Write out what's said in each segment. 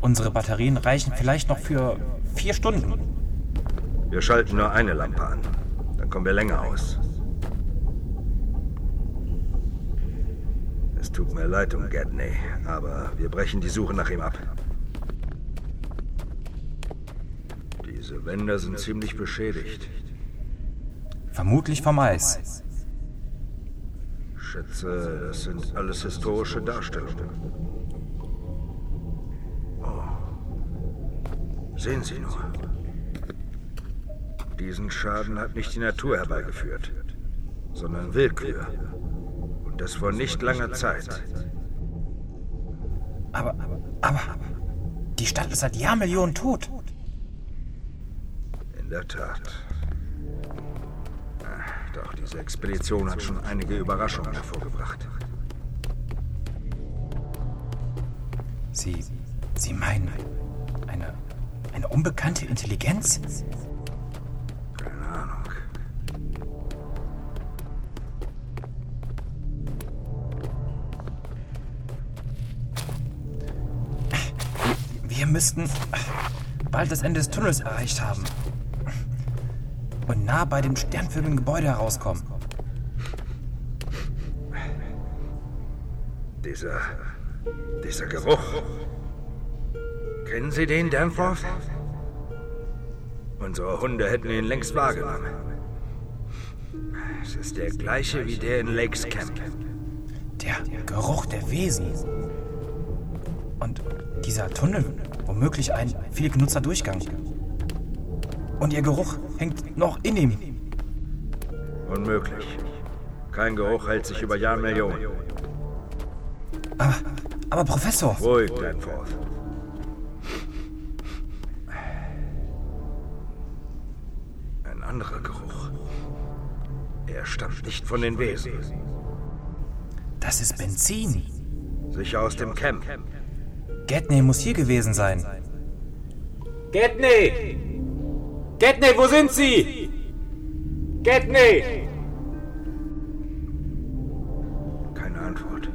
Unsere Batterien reichen vielleicht noch für vier Stunden. Wir schalten nur eine Lampe an. Dann kommen wir länger aus. Es tut mir leid um Gedney, aber wir brechen die Suche nach ihm ab. Diese Wände sind ziemlich beschädigt. Vermutlich vom Eis. Schätze, das sind alles historische Darstellungen. Sehen Sie nur. Diesen Schaden hat nicht die Natur herbeigeführt, sondern Willkür. Und das vor nicht langer Zeit. Aber, aber, die Stadt ist seit Jahrmillionen tot. In der Tat. Doch diese Expedition hat schon einige Überraschungen hervorgebracht. Sie, Sie meinen eine, eine unbekannte Intelligenz? Keine Ahnung. Wir müssten bald das Ende des Tunnels erreicht haben. Und nah bei dem sternförmigen Gebäude herauskommen. Dieser. dieser Geruch. Kennen Sie den, Danforth? Unsere Hunde hätten ihn längst wahrgenommen. Es ist der gleiche wie der in Lakes Camp. Der Geruch der Wesen. Und dieser Tunnel, womöglich ein viel genutzter Durchgang. Und ihr Geruch hängt noch in ihm. Unmöglich. Kein Geruch hält sich über Jahrmillionen. Aber, aber Professor. Ruhig, Danforth. Anderer Geruch. Er stammt nicht von den Wesen. Das ist Benzin. Sicher aus dem Camp. Gedney muss hier gewesen sein. Gedney! Gedney, wo sind Sie? Gedney! Keine Antwort.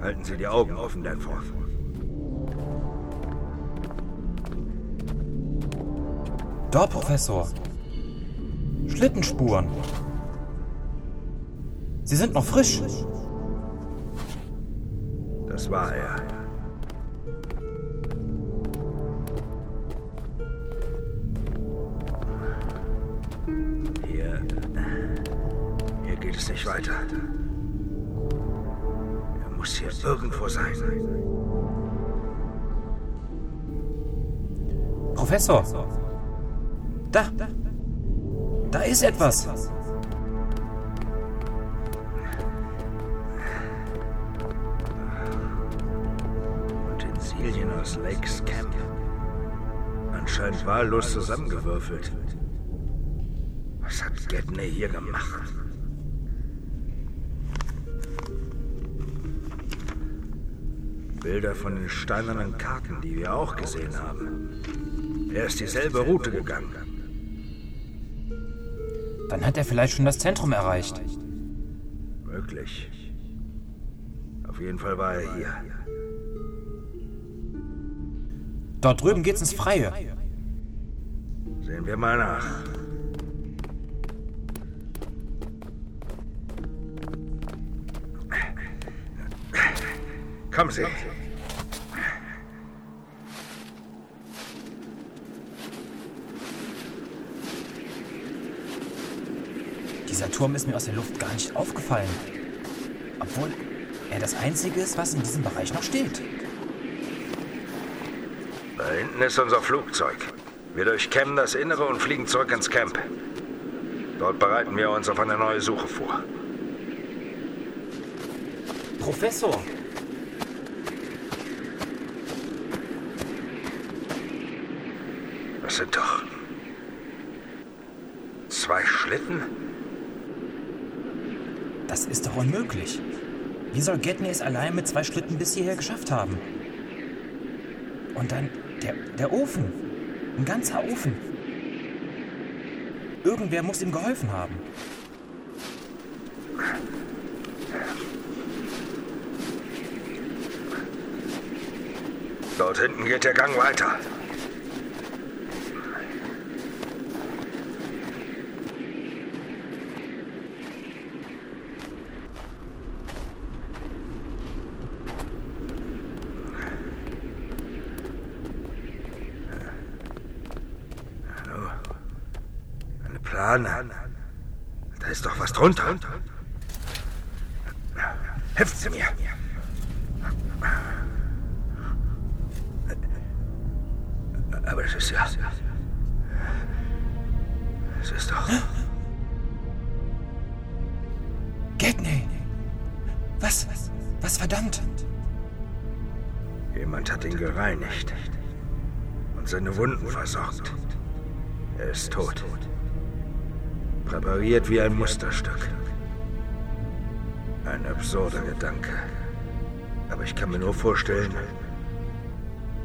Halten Sie die Augen offen, Danforth. Dort, Professor. Schlittenspuren. Sie sind noch frisch. Das war er. Hier. Hier geht es nicht weiter. Er muss hier irgendwo sein. Professor. Da. Da ist etwas. Utensilien aus Lakes Camp. Anscheinend wahllos zusammengewürfelt. Was hat Gedney hier gemacht? Bilder von den steinernen Karten, die wir auch gesehen haben. Er ist dieselbe Route gegangen. Dann hat er vielleicht schon das Zentrum erreicht. Möglich. Auf jeden Fall war er hier. Dort drüben geht's ins Freie. Sehen wir mal nach. Kommen Sie. Dieser Turm ist mir aus der Luft gar nicht aufgefallen. Obwohl er das Einzige ist, was in diesem Bereich noch steht. Da hinten ist unser Flugzeug. Wir durchkämmen das Innere und fliegen zurück ins Camp. Dort bereiten wir uns auf eine neue Suche vor. Professor! Das sind doch zwei Schlitten? Das ist doch unmöglich. Wie soll Gedney es allein mit zwei Schlitten bis hierher geschafft haben? Und dann der, der Ofen. Ein ganzer Ofen. Irgendwer muss ihm geholfen haben. Dort hinten geht der Gang weiter. Plane. Da ist doch was drunter. Helfen Sie mir. Aber es ist ja. Es ist doch. Gedney! Was? Was verdammt? Jemand hat ihn gereinigt und seine Wunden versorgt. Er ist tot. Präpariert wie ein Musterstück. Ein absurder Gedanke. Aber ich kann mir nur vorstellen,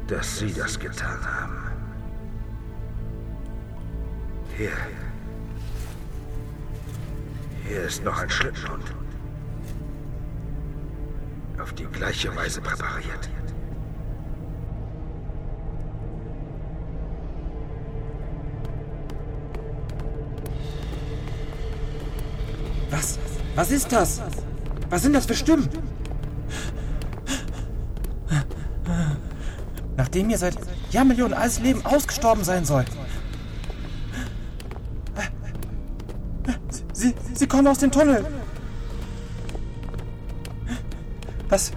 dass Sie das getan haben. Hier. Hier ist noch ein Schlittenhund. Auf die gleiche Weise präpariert. Was? Was ist das? Was sind das für Stimmen? Nachdem ihr seit Jahrmillionen altes Leben ausgestorben sein soll. Sie, sie kommen aus dem Tunnel. Was?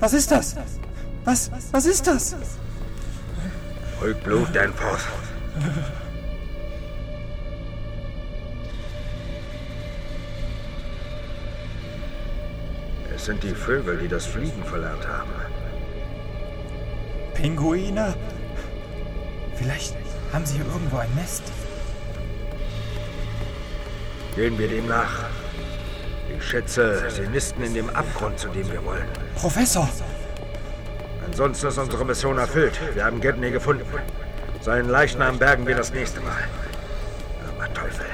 Was ist das? Was? Was ist das? Ruhig Blut, Danforth. Sind die Vögel, die das Fliegen verlernt haben. Pinguine? Vielleicht haben sie hier irgendwo ein Nest. Gehen wir dem nach. Ich schätze, sie nisten in dem Abgrund, zu dem wir wollen. Professor! Ansonsten ist unsere Mission erfüllt. Wir haben Gedney gefunden. Seinen Leichnam bergen wir das nächste Mal. Aber Teufel.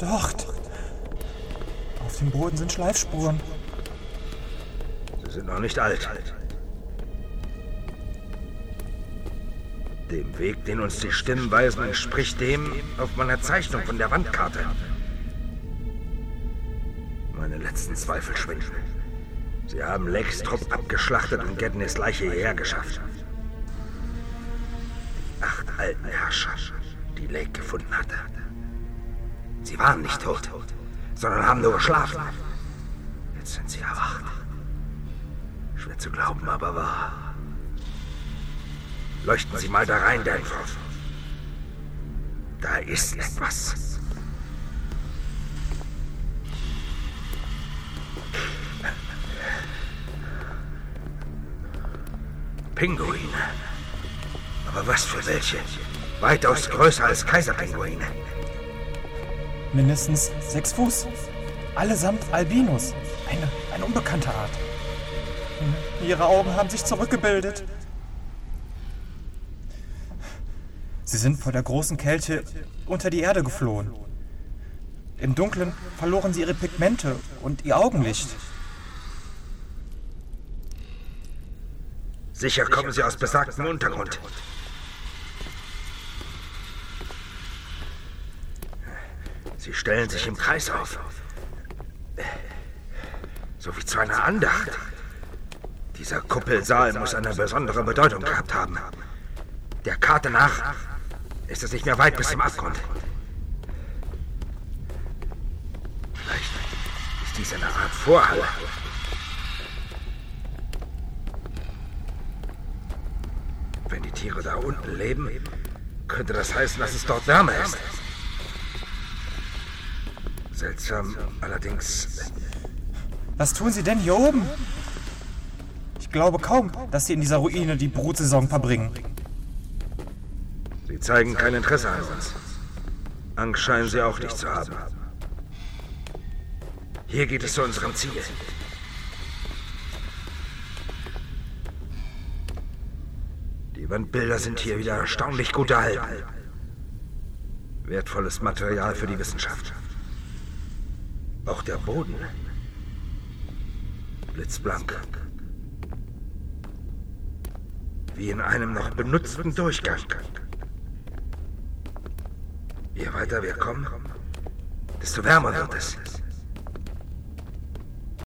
Dort! Auf dem Boden sind Schleifspuren. Sie sind noch nicht alt. Dem Weg, den uns die Stimmen weisen, entspricht dem auf meiner Zeichnung von der Wandkarte. Meine letzten Zweifel schwinden. Sie haben Lakes Trupp abgeschlachtet und Gedneys Leiche hierher geschafft. Die acht alten Herrscher, die Lake gefunden hatte. Sie waren nicht tot, sondern haben nur geschlafen. Jetzt sind sie erwacht. Schwer zu glauben, aber wahr. Leuchten Sie mal da rein, Danforth. Da ist etwas. Pinguine. Aber was für welche? Weitaus größer als Kaiserpinguine. Mindestens sechs Fuß. Allesamt Albinos. Eine, eine unbekannte Art. Ihre Augen haben sich zurückgebildet. Sie sind vor der großen Kälte unter die Erde geflohen. Im Dunkeln verloren sie ihre Pigmente und ihr Augenlicht. Sicher kommen Sie aus besagtem Untergrund. Sie stellen sich im Kreis auf. So wie zu einer Andacht. Dieser Kuppelsaal muss eine besondere Bedeutung gehabt haben. Der Karte nach ist es nicht mehr weit bis zum Abgrund. Vielleicht ist dies eine Art Vorhalle. Wenn die Tiere da unten leben, könnte das heißen, dass es dort wärmer ist. Seltsam, allerdings. Was tun Sie denn hier oben? Ich glaube kaum, dass Sie in dieser Ruine die Brutsaison verbringen. Sie zeigen kein Interesse an uns. Angst scheinen sie auch nicht zu haben. Hier geht es zu unserem Ziel. Die Wandbilder sind hier wieder erstaunlich gut erhalten. Wertvolles Material für die Wissenschaft. Auch der Boden. Blitzblank. Wie in einem noch benutzten Durchgang. Je weiter wir kommen, desto wärmer wird es.